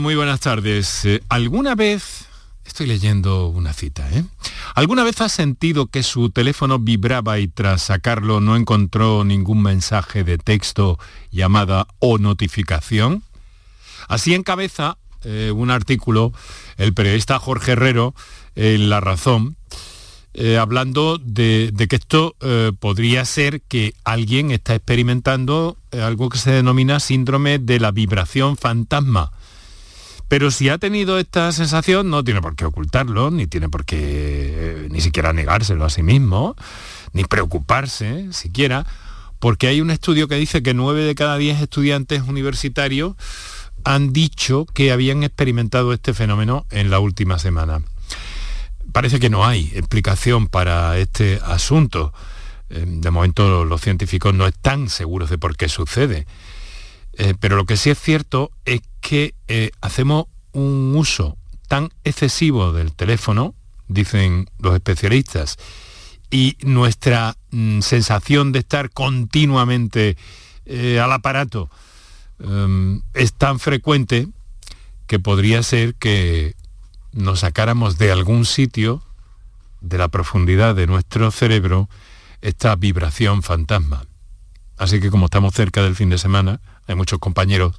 Muy buenas tardes. Eh, ¿Alguna vez, estoy leyendo una cita, ¿eh? ¿Alguna vez has sentido que su teléfono vibraba y tras sacarlo no encontró ningún mensaje de texto, llamada o notificación? Así encabeza eh, un artículo el periodista Jorge Herrero en La Razón, eh, hablando de, que esto podría ser que alguien está experimentando algo que se denomina síndrome de la vibración fantasma. Pero si ha tenido esta sensación, no tiene por qué ocultarlo, ni tiene por qué ni siquiera negárselo a sí mismo, ni preocuparse siquiera, porque hay un estudio que dice que 9 de cada 10 estudiantes universitarios han dicho que habían experimentado este fenómeno en la última semana. Parece que no hay explicación para este asunto. Eh, de momento los científicos no están seguros de por qué sucede. Eh, pero lo que sí es cierto es que eh, hacemos un uso tan excesivo del teléfono, dicen los especialistas, y nuestra mm, sensación de estar continuamente al aparato Em, es tan frecuente que podría ser que nos sacáramos de algún sitio, de la profundidad de nuestro cerebro, esta vibración fantasma. Así que como estamos cerca del fin de semana, hay muchos compañeros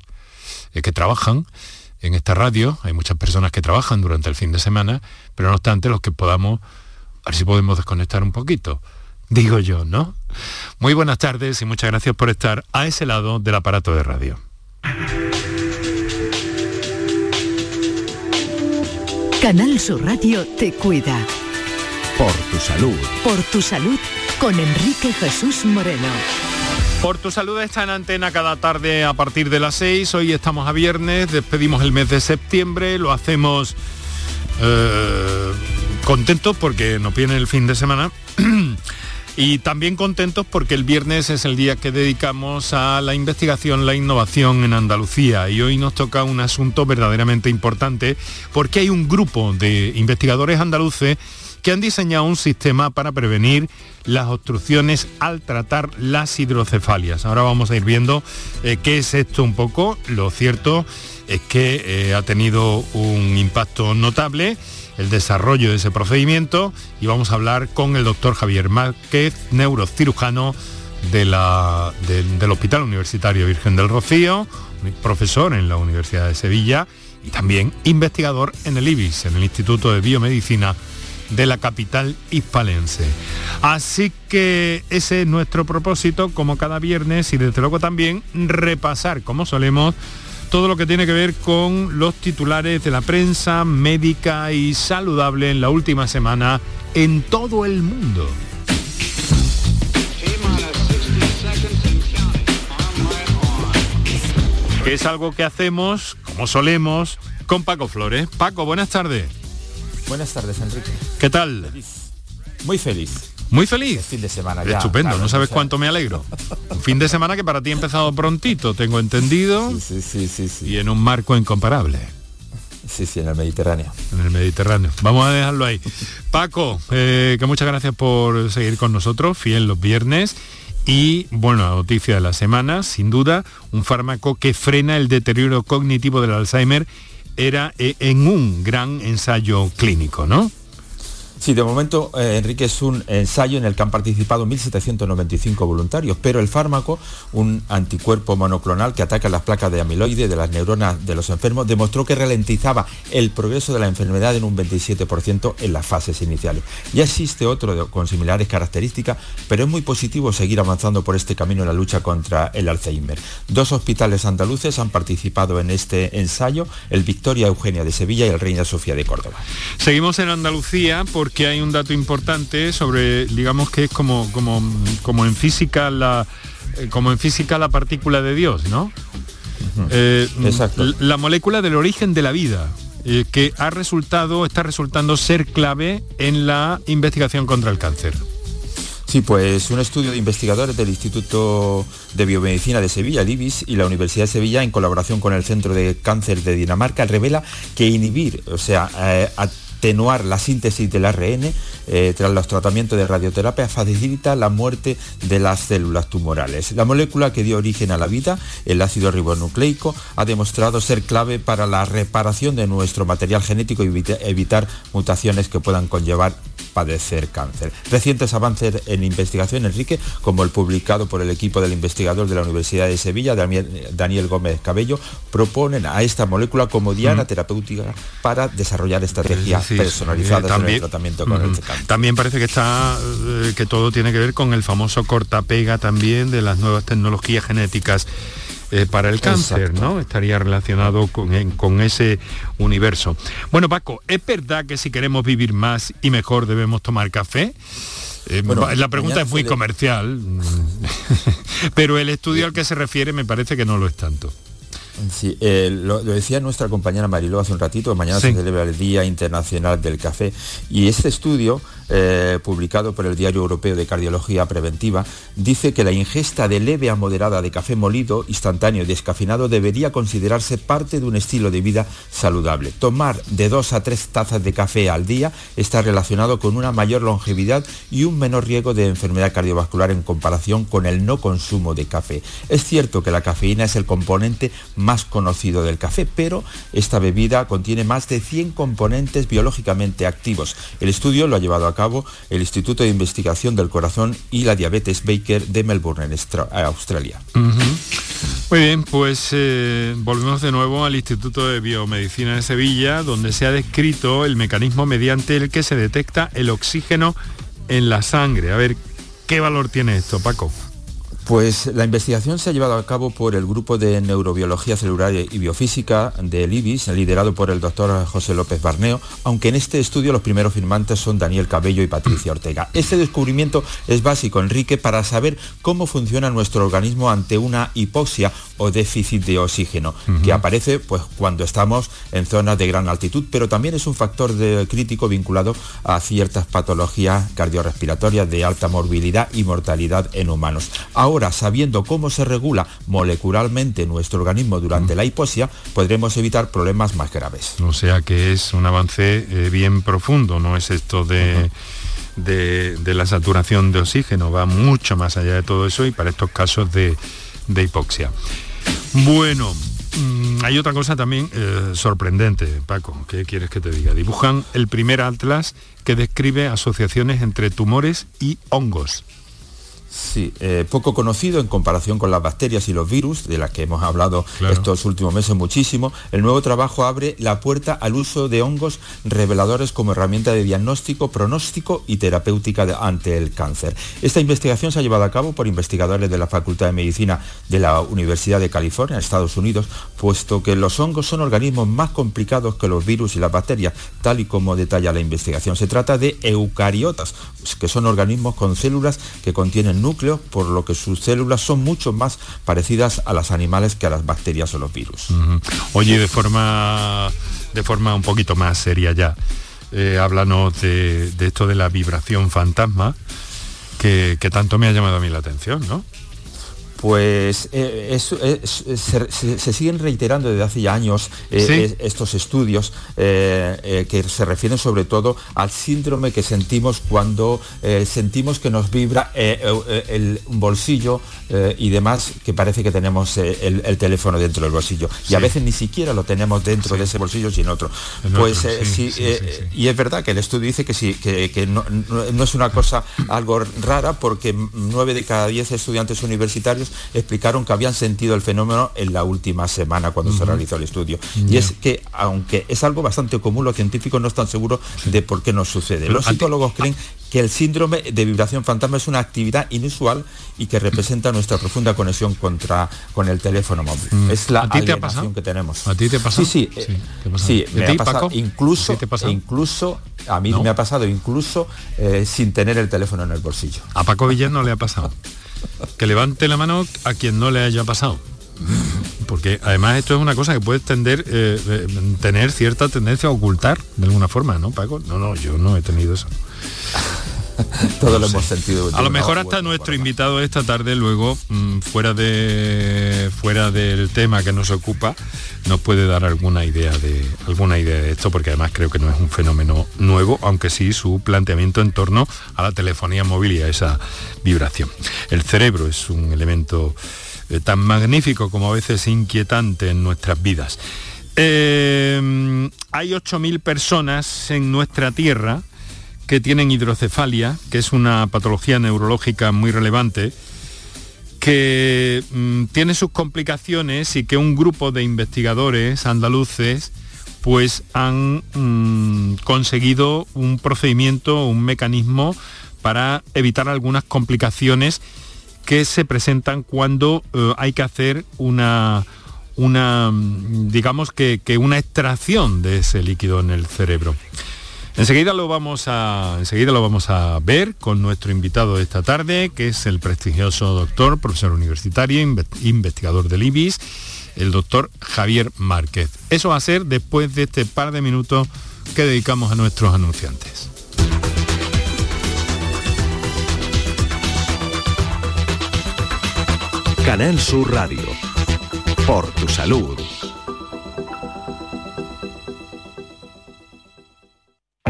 eh, que trabajan en esta radio, hay muchas personas que trabajan durante el fin de semana, pero no obstante los que podamos, a ver si podemos desconectar un poquito, digo yo, ¿no? Muy buenas tardes y muchas gracias por estar a ese lado del aparato de radio. Canal Sur Radio te cuida. Por tu salud. Por tu salud con Enrique Jesús Moreno. Por tu salud está en antena cada tarde a partir de las 6. Hoy estamos a viernes, despedimos el mes de septiembre, lo hacemos eh, contentos porque nos viene el fin de semana. Y también contentos porque el viernes es el día que dedicamos a la investigación, la innovación en Andalucía. Y hoy nos toca un asunto verdaderamente importante porque hay un grupo de investigadores andaluces que han diseñado un sistema para prevenir las obstrucciones al tratar las hidrocefalias. Ahora vamos a ir viendo eh, qué es esto un poco. Lo cierto es que eh, ha tenido un impacto notable el desarrollo de ese procedimiento y vamos a hablar con el doctor Javier Márquez, neurocirujano de la, del Hospital Universitario Virgen del Rocío, profesor en la Universidad de Sevilla y también investigador en el IBIS, en el Instituto de Biomedicina de la capital hispalense. Así que ese es nuestro propósito, como cada viernes, y desde luego también repasar, como solemos, todo lo que tiene que ver con los titulares de la prensa médica y saludable en la última semana en todo el mundo. Que es algo que hacemos, como solemos, con Paco Flores. Paco, buenas tardes. Buenas tardes, Enrique. ¿Qué tal? Muy feliz. Muy feliz. fin de semana ya. Estupendo, no sabes cuánto me alegro. Un fin de semana que para ti ha empezado prontito, tengo entendido. Sí, sí, sí, sí. Y en un marco incomparable. Sí, sí, en el Mediterráneo. En el Mediterráneo. Vamos a dejarlo ahí. Paco, eh, que muchas gracias por seguir con nosotros, fiel los viernes. Y bueno, la noticia de la semana, sin duda, un fármaco que frena el deterioro cognitivo del Alzheimer era eh, en un gran ensayo clínico, ¿no? Sí, de momento, eh, Enrique, es un ensayo en el que han participado 1.795 voluntarios, pero el fármaco, un anticuerpo monoclonal que ataca las placas de amiloide de las neuronas de los enfermos, demostró que ralentizaba el progreso de la enfermedad en un 27% en las fases iniciales. Ya existe otro con similares características, pero es muy positivo seguir avanzando por este camino en la lucha contra el Alzheimer. Dos hospitales andaluces han participado en este ensayo, el Victoria Eugenia de Sevilla y el Reina Sofía de Córdoba. Seguimos en Andalucía por porque hay un dato importante sobre, digamos que es como, como, como en física la eh, como en física la partícula de Dios, ¿no? Eh, Exacto. La molécula del origen de la vida, eh, que ha resultado, está resultando ser clave en la investigación contra el cáncer. Sí, pues un estudio de investigadores del Instituto de Biomedicina de Sevilla, el IBIS, y la Universidad de Sevilla, en colaboración con el Centro de Cáncer de Dinamarca, revela que inhibir, o sea, atenuar la síntesis del ARN eh, tras los tratamientos de radioterapia, facilita la muerte de las células tumorales. La molécula que dio origen a la vida, el ácido ribonucleico, ha demostrado ser clave para la reparación de nuestro material genético y evitar mutaciones que puedan conllevar padecer cáncer. Recientes avances en investigación, Enrique, como el publicado por el equipo del investigador de la Universidad de Sevilla, Daniel, Gómez Cabello, proponen a esta molécula como diana terapéutica para desarrollar estrategias personalizadas en el tratamiento con el cáncer. También parece que está eh, que todo tiene que ver con el famoso cortapega también de las nuevas tecnologías genéticas eh, para el cáncer, ¿no? Estaría relacionado con, ese universo. Bueno, Paco, ¿es verdad que si queremos vivir más y mejor debemos tomar café? Eh, la pregunta es muy comercial, pero el estudio al que se refiere me parece que no lo es tanto. Sí, eh, lo, decía nuestra compañera Mariló hace un ratito, mañana se celebra el Día Internacional del Café y este estudio, eh, publicado por el Diario Europeo de Cardiología Preventiva, dice que la ingesta de leve a moderada de café molido, instantáneo y descafeinado debería considerarse parte de un estilo de vida saludable. Tomar de dos a tres tazas de café al día está relacionado con una mayor longevidad y un menor riesgo de enfermedad cardiovascular en comparación con el no consumo de café. Es cierto que la cafeína es el componente más conocido del café, pero esta bebida contiene más de 100 componentes biológicamente activos. El estudio lo ha llevado a cabo el Instituto de Investigación del Corazón y la Diabetes Baker de Melbourne, en Australia. Muy bien, pues eh, volvemos de nuevo al Instituto de Biomedicina de Sevilla, donde se ha descrito el mecanismo mediante el que se detecta el oxígeno en la sangre. A ver, ¿qué valor tiene esto, Paco? Pues la investigación se ha llevado a cabo por el Grupo de Neurobiología Celular y Biofísica del IBIS, liderado por el doctor José López Barneo, aunque en este estudio los primeros firmantes son Daniel Cabello y Patricia Ortega. Este descubrimiento es básico, Enrique, para saber cómo funciona nuestro organismo ante una hipoxia o déficit de oxígeno, que aparece pues, cuando estamos en zonas de gran altitud, pero también es un factor crítico vinculado a ciertas patologías cardiorrespiratorias de alta morbilidad y mortalidad en humanos. Ahora, sabiendo cómo se regula molecularmente nuestro organismo durante la hipoxia, podremos evitar problemas más graves. O sea que es un avance eh, bien profundo, no es esto de... de, la saturación de oxígeno, va mucho más allá de todo eso y para estos casos de, de hipoxia. Bueno, mm, hay otra cosa también eh, sorprendente, Paco, ¿qué quieres que te diga? Dibujan el primer atlas que describe asociaciones entre tumores y hongos. Sí, eh, poco conocido en comparación con las bacterias y los virus, de las que hemos hablado estos últimos meses muchísimo, el nuevo trabajo abre la puerta al uso de hongos reveladores como herramienta de diagnóstico, pronóstico y terapéutica ante el cáncer. Esta investigación se ha llevado a cabo por investigadores de la Facultad de Medicina de la Universidad de California, Estados Unidos, puesto que los hongos son organismos más complicados que los virus y las bacterias, tal y como detalla la investigación. Se trata de eucariotas, que son organismos con células que contienen núcleo, por lo que sus células son mucho más parecidas a las animales que a las bacterias o los virus. Oye, de forma, de forma un poquito más seria ya, eh, háblanos de, esto de la vibración fantasma, que, que tanto me ha llamado a mí la atención, ¿no? Pues eh, se, siguen reiterando desde hace ya años eh, estos estudios eh, que se refieren sobre todo al síndrome que sentimos cuando sentimos que nos vibra el bolsillo y demás, que parece que tenemos el, teléfono dentro del bolsillo. Y a veces ni siquiera lo tenemos dentro de ese bolsillo, sino otro. pues sí, y es verdad que el estudio dice que sí, que, no, no es una cosa algo rara porque nueve de cada diez estudiantes universitarios explicaron que habían sentido el fenómeno en la última semana cuando se realizó el estudio. Y es que, aunque es algo bastante común, los científicos no están seguros de por qué nos sucede. Los psicólogos creen que el síndrome de vibración fantasma es una actividad inusual y que representa nuestra profunda conexión contra, con el teléfono móvil. Mm. Es la alienación que tenemos. ¿A ti te pasa? Sí, sí. Sí, me ha pasado. Incluso, incluso a mí me ha pasado incluso eh, sin tener el teléfono en el bolsillo. A Paco Villar no le ha pasado. Que levante la mano a quien no le haya pasado. Porque además esto es una cosa que puede tender, eh, eh, tener cierta tendencia a ocultar de alguna forma, ¿no, Paco? No, no, yo no he tenido eso. Todos lo hemos sentido. A lo mejor hasta nuestro invitado esta tarde luego, mm, fuera, de, fuera del tema que nos ocupa, nos puede dar alguna idea, de, alguna idea de esto, porque además creo que no es un fenómeno nuevo, aunque sí su planteamiento en torno a la telefonía móvil y a esa vibración. El cerebro es un elemento eh, tan magnífico como a veces inquietante en nuestras vidas. Eh, hay 8.000 personas en nuestra Tierra que tienen hidrocefalia, que es una patología neurológica muy relevante, que mm, tiene sus complicaciones y que un grupo de investigadores andaluces pues han mm, conseguido un procedimiento, un mecanismo para evitar algunas complicaciones que se presentan cuando eh, hay que hacer una, una digamos que, una extracción de ese líquido en el cerebro. Enseguida lo, vamos a, enseguida lo vamos a ver con nuestro invitado de esta tarde, que es el prestigioso doctor, profesor universitario, investigador del IBIS, el doctor Javier Márquez. Eso va a ser después de este par de minutos que dedicamos a nuestros anunciantes. Canal Sur Radio. Por tu salud.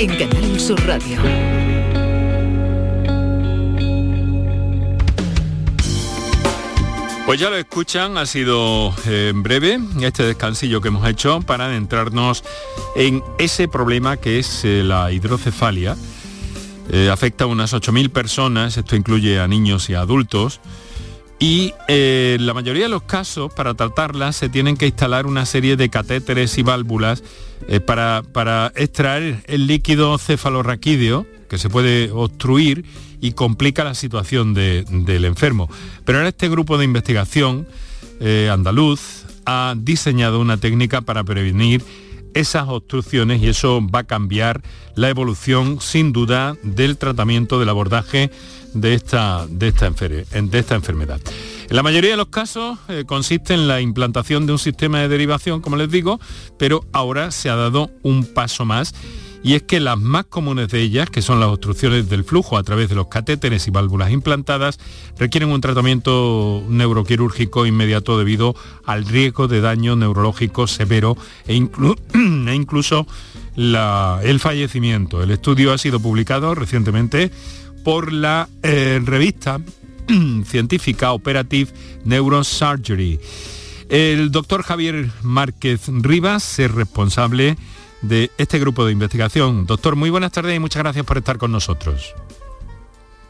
en Canal Sur Radio. Pues ya lo escuchan, ha sido eh, breve este descansillo que hemos hecho para adentrarnos en ese problema que es eh, la hidrocefalia. Eh, afecta a unas 8.000 personas, esto incluye a niños y a adultos, y en la mayoría de los casos, para tratarla, se tienen que instalar una serie de catéteres y válvulas eh, para, extraer el líquido cefalorraquídeo, que se puede obstruir y complica la situación del enfermo. Pero ahora este grupo de investigación eh, andaluz ha diseñado una técnica para prevenir esas obstrucciones y eso va a cambiar la evolución sin duda del tratamiento del abordaje de esta, de esta, enfermedad. En la mayoría de los casos eh, consiste en la implantación de un sistema de derivación, como les digo, pero ahora se ha dado un paso más y es que las más comunes de ellas, que son las obstrucciones del flujo a través de los catéteres y válvulas implantadas, requieren un tratamiento neuroquirúrgico inmediato debido al riesgo de daño neurológico severo e, e incluso el fallecimiento. El estudio ha sido publicado recientemente por la eh, revista científica Operative Neurosurgery. El doctor Javier Márquez Rivas es responsable de este grupo de investigación. Doctor, muy buenas tardes y muchas gracias por estar con nosotros.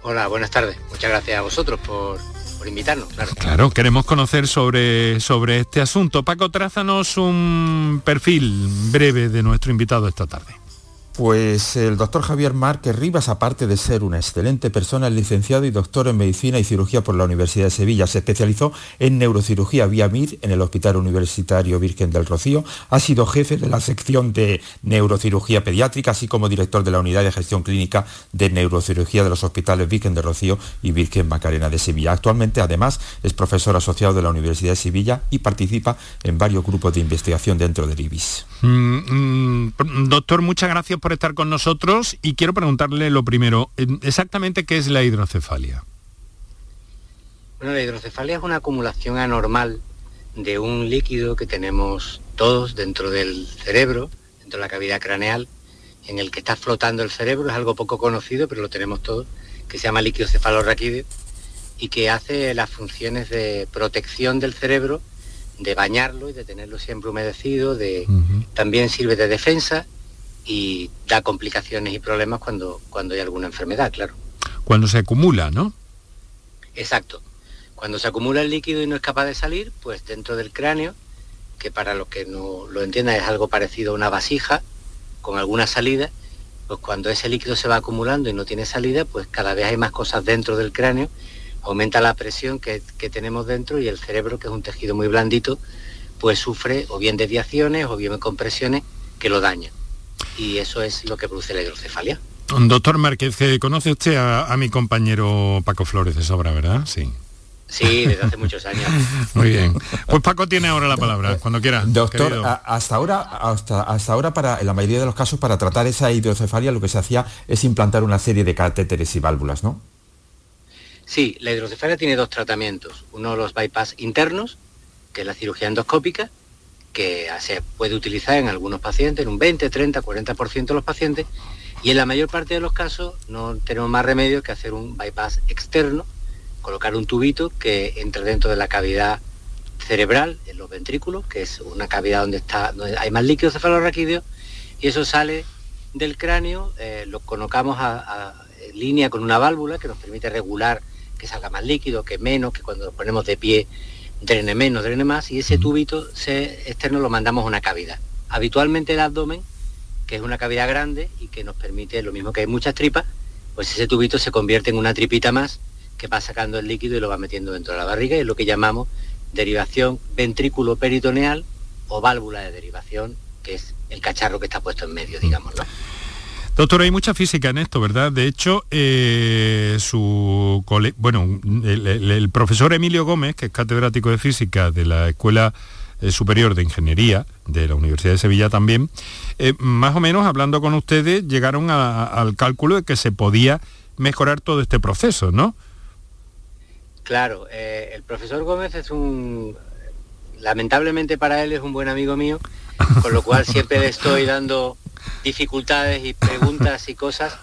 Hola, buenas tardes. Muchas gracias a vosotros por, invitarnos. Claro. claro, queremos conocer sobre, sobre este asunto. Paco, trázanos un perfil breve de nuestro invitado esta tarde. Pues el doctor Javier Márquez Rivas, aparte de ser una excelente persona, es licenciado y doctor en Medicina y Cirugía por la Universidad de Sevilla. Se especializó en neurocirugía vía MIR en el Hospital Universitario Virgen del Rocío. Ha sido jefe de la sección de neurocirugía pediátrica, así como director de la Unidad de Gestión Clínica de Neurocirugía de los Hospitales Virgen del Rocío y Virgen Macarena de Sevilla. Actualmente, además, es profesor asociado de la Universidad de Sevilla y participa en varios grupos de investigación dentro del IBIS. Mm, mm, doctor, muchas gracias por estar con nosotros y quiero preguntarle lo primero, exactamente qué es la hidrocefalia. Bueno, la hidrocefalia es una acumulación anormal de un líquido que tenemos todos dentro del cerebro, dentro de la cavidad craneal, en el que está flotando el cerebro, es algo poco conocido, pero lo tenemos todos, que se llama líquido cefalorraquídeo y que hace las funciones de protección del cerebro, de bañarlo y de tenerlo siempre humedecido, de, también sirve de defensa y da complicaciones y problemas cuando, cuando hay alguna enfermedad, claro. Cuando se acumula, ¿no? Exacto. Cuando se acumula el líquido y no es capaz de salir, pues dentro del cráneo, que para los que no lo entiendan es algo parecido a una vasija con alguna salida, pues cuando ese líquido se va acumulando y no tiene salida, pues cada vez hay más cosas dentro del cráneo, aumenta la presión que, que tenemos dentro y el cerebro, que es un tejido muy blandito, pues sufre o bien desviaciones o bien compresiones que lo dañan. Y eso es lo que produce la hidrocefalia. Doctor Márquez, conoce usted a, mi compañero Paco Flores de Sobra, ¿verdad? Sí. Sí, desde hace muchos años. Muy bien. Pues Paco tiene ahora la palabra, cuando quiera. Doctor, hasta ahora, hasta, hasta ahora para, en la mayoría de los casos, para tratar esa hidrocefalia lo que se hacía es implantar una serie de catéteres y válvulas, ¿no? Sí, la hidrocefalia tiene dos tratamientos. Uno los bypass internos, que es la cirugía endoscópica, que se puede utilizar en algunos pacientes, en un 20, 30, 40% de los pacientes, y en la mayor parte de los casos no tenemos más remedio que hacer un bypass externo, colocar un tubito que entre dentro de la cavidad cerebral, en los ventrículos, que es una cavidad donde, está, donde hay más líquido cefalorraquídeo, y eso sale del cráneo, eh, lo colocamos a, en línea con una válvula que nos permite regular que salga más líquido, que menos, que cuando nos ponemos de pie drene menos, drene más, y ese tubito externo lo mandamos a una cavidad. Habitualmente el abdomen que es una cavidad grande y que nos permite, lo mismo que hay muchas tripas, pues ese tubito se convierte en una tripita más que va sacando el líquido y lo va metiendo dentro de la barriga y es lo que llamamos derivación ventrículo peritoneal o válvula de derivación, que es el cacharro que está puesto en medio, digamos. Doctor, hay mucha física en esto, ¿verdad? De hecho, eh, su bueno, el, profesor Emilio Gómez, que es catedrático de física de la Escuela eh, Superior de Ingeniería de la Universidad de Sevilla también, eh, más o menos hablando con ustedes llegaron al cálculo de que se podía mejorar todo este proceso, ¿no? Claro, el profesor Gómez es un, lamentablemente para él es un buen amigo mío, con lo cual siempre le estoy dando dificultades y preguntas y cosas,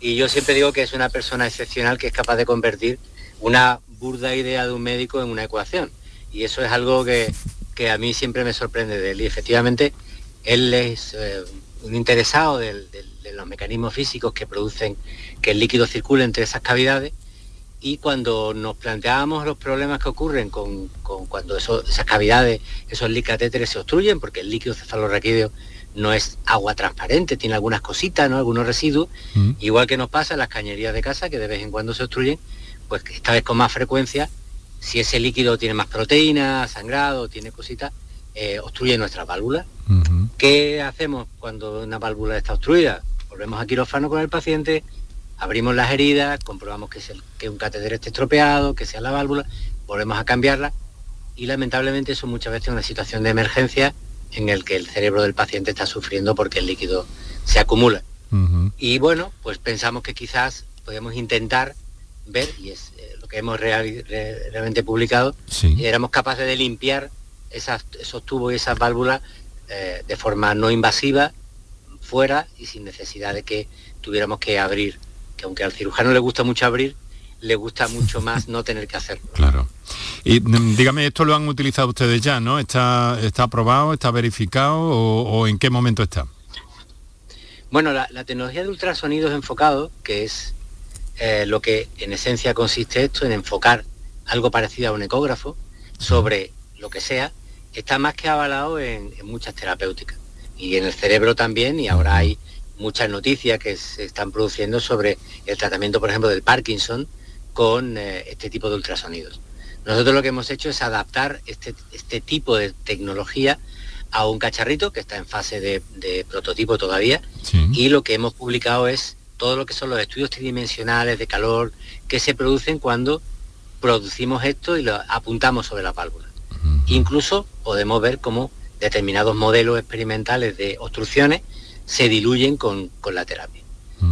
y yo siempre digo que es una persona excepcional que es capaz de convertir una burda idea de un médico en una ecuación. Y eso es algo que, que a mí siempre me sorprende de él. Y efectivamente, él es eh, un interesado de, los mecanismos físicos que producen que el líquido circule entre esas cavidades. Y cuando nos planteábamos los problemas que ocurren con, cuando esas cavidades, esos catéteres se obstruyen, porque el líquido cefalorraquídeo no es agua transparente, tiene algunas cositas, ¿no? algunos residuos, mm. igual que nos pasa en las cañerías de casa, que de vez en cuando se obstruyen, pues esta vez con más frecuencia si ese líquido tiene más proteína, sangrado, tiene cositas, eh, obstruye nuestras válvulas. ¿Qué hacemos cuando una válvula está obstruida? Volvemos a quirófano con el paciente, abrimos las heridas, comprobamos que, es el, que un catéter esté estropeado, que sea la válvula, volvemos a cambiarla y lamentablemente eso muchas veces es una situación de emergencia en el que el cerebro del paciente está sufriendo porque el líquido se acumula. Y bueno, pues pensamos que quizás podemos intentar ver, y es que hemos realmente publicado, y éramos capaces de limpiar esos tubos y esas válvulas eh, de forma no invasiva, fuera y sin necesidad de que tuviéramos que abrir, que aunque al cirujano le gusta mucho abrir, le gusta mucho más no tener que hacerlo. Claro. Y mm, dígame, esto lo han utilizado ustedes ya, ¿no? ¿Está, está aprobado, está verificado o, en qué momento está? Bueno, la, la, tecnología de ultrasonidos enfocados, que es eh, lo que en esencia consiste esto, en enfocar algo parecido a un ecógrafo sobre lo que sea, está más que avalado en, muchas terapéuticas y en el cerebro también y ahora hay muchas noticias que se están produciendo sobre el tratamiento, por ejemplo, del Parkinson con eh, este tipo de ultrasonidos. Nosotros lo que hemos hecho es adaptar este, este tipo de tecnología a un cacharrito que está en fase de, prototipo todavía y lo que hemos publicado es todo lo que son los estudios tridimensionales de calor que se producen cuando producimos esto y lo apuntamos sobre la válvula. Incluso podemos ver cómo determinados modelos experimentales de obstrucciones se diluyen con, la terapia.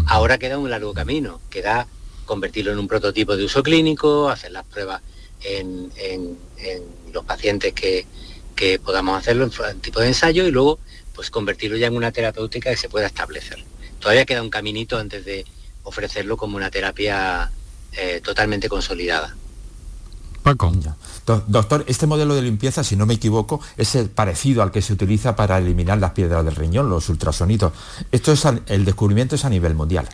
Ahora queda un largo camino, queda convertirlo en un prototipo de uso clínico, hacer las pruebas en, los pacientes que, que, podamos hacerlo en tipo de ensayo y luego pues convertirlo ya en una terapéutica que se pueda establecer todavía queda un caminito antes de ofrecerlo como una terapia eh, totalmente consolidada. Paco. Doctor, este modelo de limpieza, si no me equivoco, es el parecido al que se utiliza para eliminar las piedras del riñón, los ultrasonidos. Esto es el descubrimiento es a nivel mundial.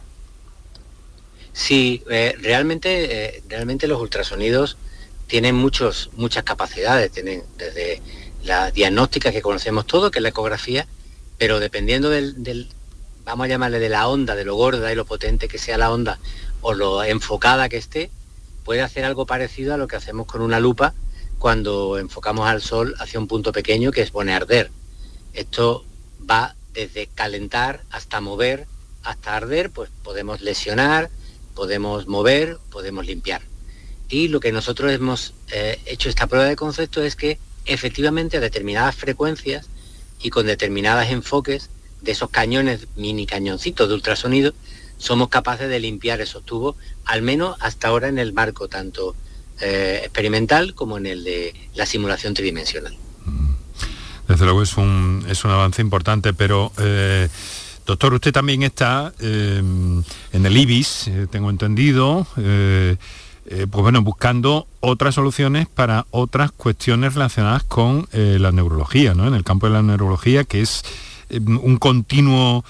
Sí, eh, realmente, eh, realmente los ultrasonidos tienen muchos, muchas capacidades, tienen desde la diagnóstica que conocemos todo, que es la ecografía, pero dependiendo del, vamos a llamarle de la onda, de lo gorda y lo potente que sea la onda, o lo enfocada que esté, puede hacer algo parecido a lo que hacemos con una lupa cuando enfocamos al sol hacia un punto pequeño que es pone arder. Esto va desde calentar hasta mover, hasta arder, pues podemos lesionar, podemos mover, podemos limpiar. Y lo que nosotros hemos eh, hecho esta prueba de concepto es que efectivamente a determinadas frecuencias y con determinados enfoques de esos cañones, mini cañoncitos de ultrasonido, somos capaces de limpiar esos tubos, al menos hasta ahora en el marco tanto eh, experimental como en el de la simulación tridimensional. Mm. Desde luego es un, es un avance importante, pero eh, doctor, usted también está eh, en el IBIS, tengo entendido, pues bueno, buscando otras soluciones para otras cuestiones relacionadas con la neurología, ¿no? En el campo de la neurología, que es un continuo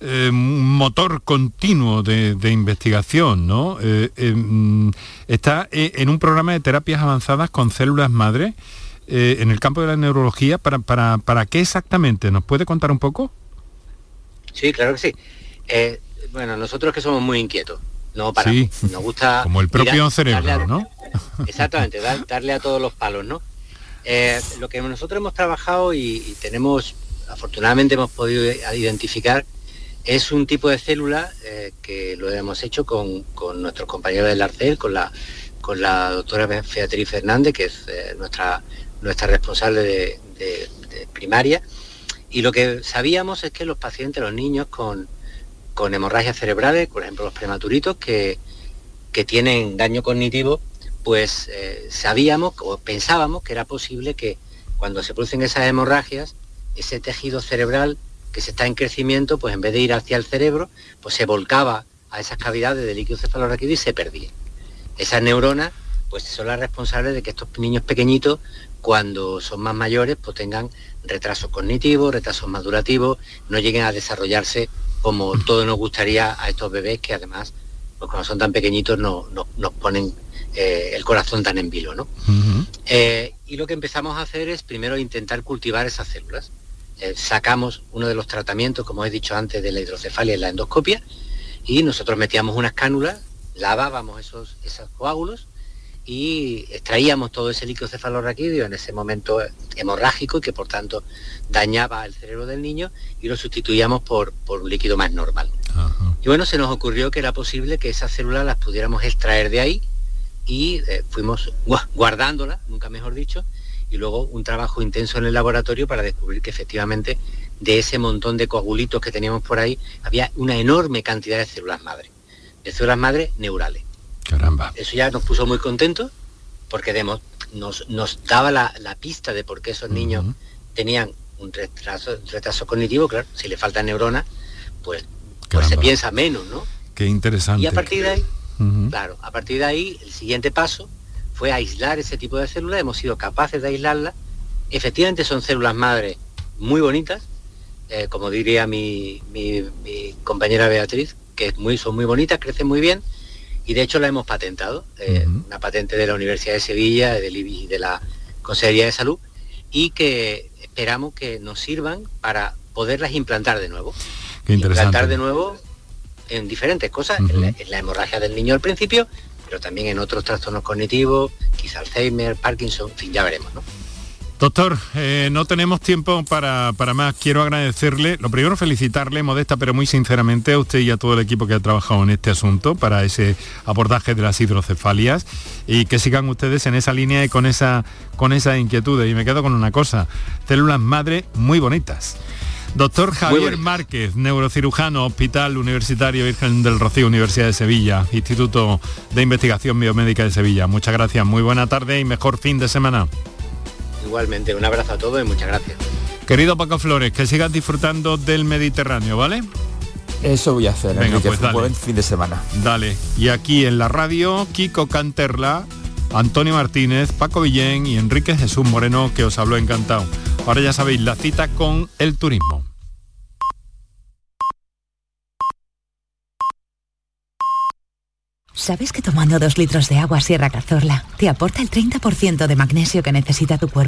eh, motor continuo de, investigación, ¿no? Eh, eh, mm, está en un programa de terapias avanzadas con células madre en el campo de la neurología. ¿Para, para, qué exactamente? ¿Nos puede contar un poco? Sí, claro que sí. bueno, nosotros que somos muy inquietos, no para nos gusta... Como el propio cerebro, ¿no? Exactamente, darle a todos los palos, ¿no? lo que nosotros hemos trabajado y tenemos afortunadamente hemos podido identificar es un tipo de célula eh, que lo hemos hecho con, nuestros compañeros del ARCEL, con la, con la doctora Beatriz Fernández, que es eh, nuestra, nuestra responsable de, primaria. Y lo que sabíamos es que los pacientes, los niños con, con hemorragias cerebrales, por ejemplo los prematuritos, que, que tienen daño cognitivo, pues eh, sabíamos o pensábamos que era posible que cuando se producen esas hemorragias, ese tejido cerebral que se está en crecimiento, pues en vez de ir hacia el cerebro, pues se volcaba a esas cavidades del líquido cefalorraquídeo y se perdía. Esas neuronas, pues son las responsables de que estos niños pequeñitos, cuando son más mayores, pues tengan retrasos cognitivos, retrasos madurativos, no lleguen a desarrollarse como todo nos gustaría a estos bebés que además, pues cuando son tan pequeñitos, no, nos ponen eh, el corazón tan en vilo. ¿no? Eh, y lo que empezamos a hacer es primero intentar cultivar esas células. Eh, sacamos uno de los tratamientos, como he dicho antes, de la hidrocefalia en la endoscopia, y nosotros metíamos unas cánulas, lavábamos esos, esos coágulos y extraíamos todo ese líquido cefalorraquídeo en ese momento hemorrágico y que por tanto dañaba el cerebro del niño y lo sustituíamos por, por un líquido más normal. Y bueno, se nos ocurrió que era posible que esas células las pudiéramos extraer de ahí y eh, fuimos guardándolas, nunca mejor dicho, y luego un trabajo intenso en el laboratorio para descubrir que efectivamente de ese montón de coagulitos que teníamos por ahí había una enorme cantidad de células madre, de células madre neurales. Caramba. Eso ya nos puso muy contentos porque nos, nos, daba la, pista de por qué esos niños tenían un retraso, retraso, cognitivo, claro, si le faltan neuronas, pues, pues se piensa menos, ¿no? Qué interesante. Y a partir de ahí, claro, a partir de ahí, el siguiente paso fue aislar ese tipo de células, hemos sido capaces de aislarlas. Efectivamente son células madre muy bonitas, eh, como diría mi, compañera Beatriz, que muy, son muy bonitas, crecen muy bien, y de hecho la hemos patentado, eh, una patente de la Universidad de Sevilla, del IBI y de la Consejería de Salud, y que esperamos que nos sirvan para poderlas implantar de nuevo. Implantar de nuevo en diferentes cosas, en la hemorragia del niño al principio, pero también en otros trastornos cognitivos, quizá Alzheimer, Parkinson, en fin, ya veremos, ¿no? Doctor, eh, no tenemos tiempo para, más. Quiero agradecerle, lo primero felicitarle, modesta, pero muy sinceramente a usted y a todo el equipo que ha trabajado en este asunto para ese abordaje de las hidrocefalias y que sigan ustedes en esa línea y con esa, con esa inquietud. Y me quedo con una cosa, células madre muy bonitas. Doctor Javier Márquez, neurocirujano, Hospital Universitario Virgen del Rocío, Universidad de Sevilla, Instituto de Investigación Biomédica de Sevilla. Muchas gracias, muy buena tarde y mejor fin de semana. Igualmente, un abrazo a todos y muchas gracias. Querido Paco Flores, que sigas disfrutando del Mediterráneo, ¿vale? Eso voy a hacer, Venga, pues un buen fin de semana. Dale. Y aquí en la radio, Kiko Canterla, Antonio Martínez, Paco Villén y Enrique Jesús Moreno, que os habló encantado. Ahora ya sabéis, la cita con el turismo. ¿Sabes que tomando dos litros de agua Sierra Cazorla te aporta el 30% de magnesio que necesita tu cuerpo?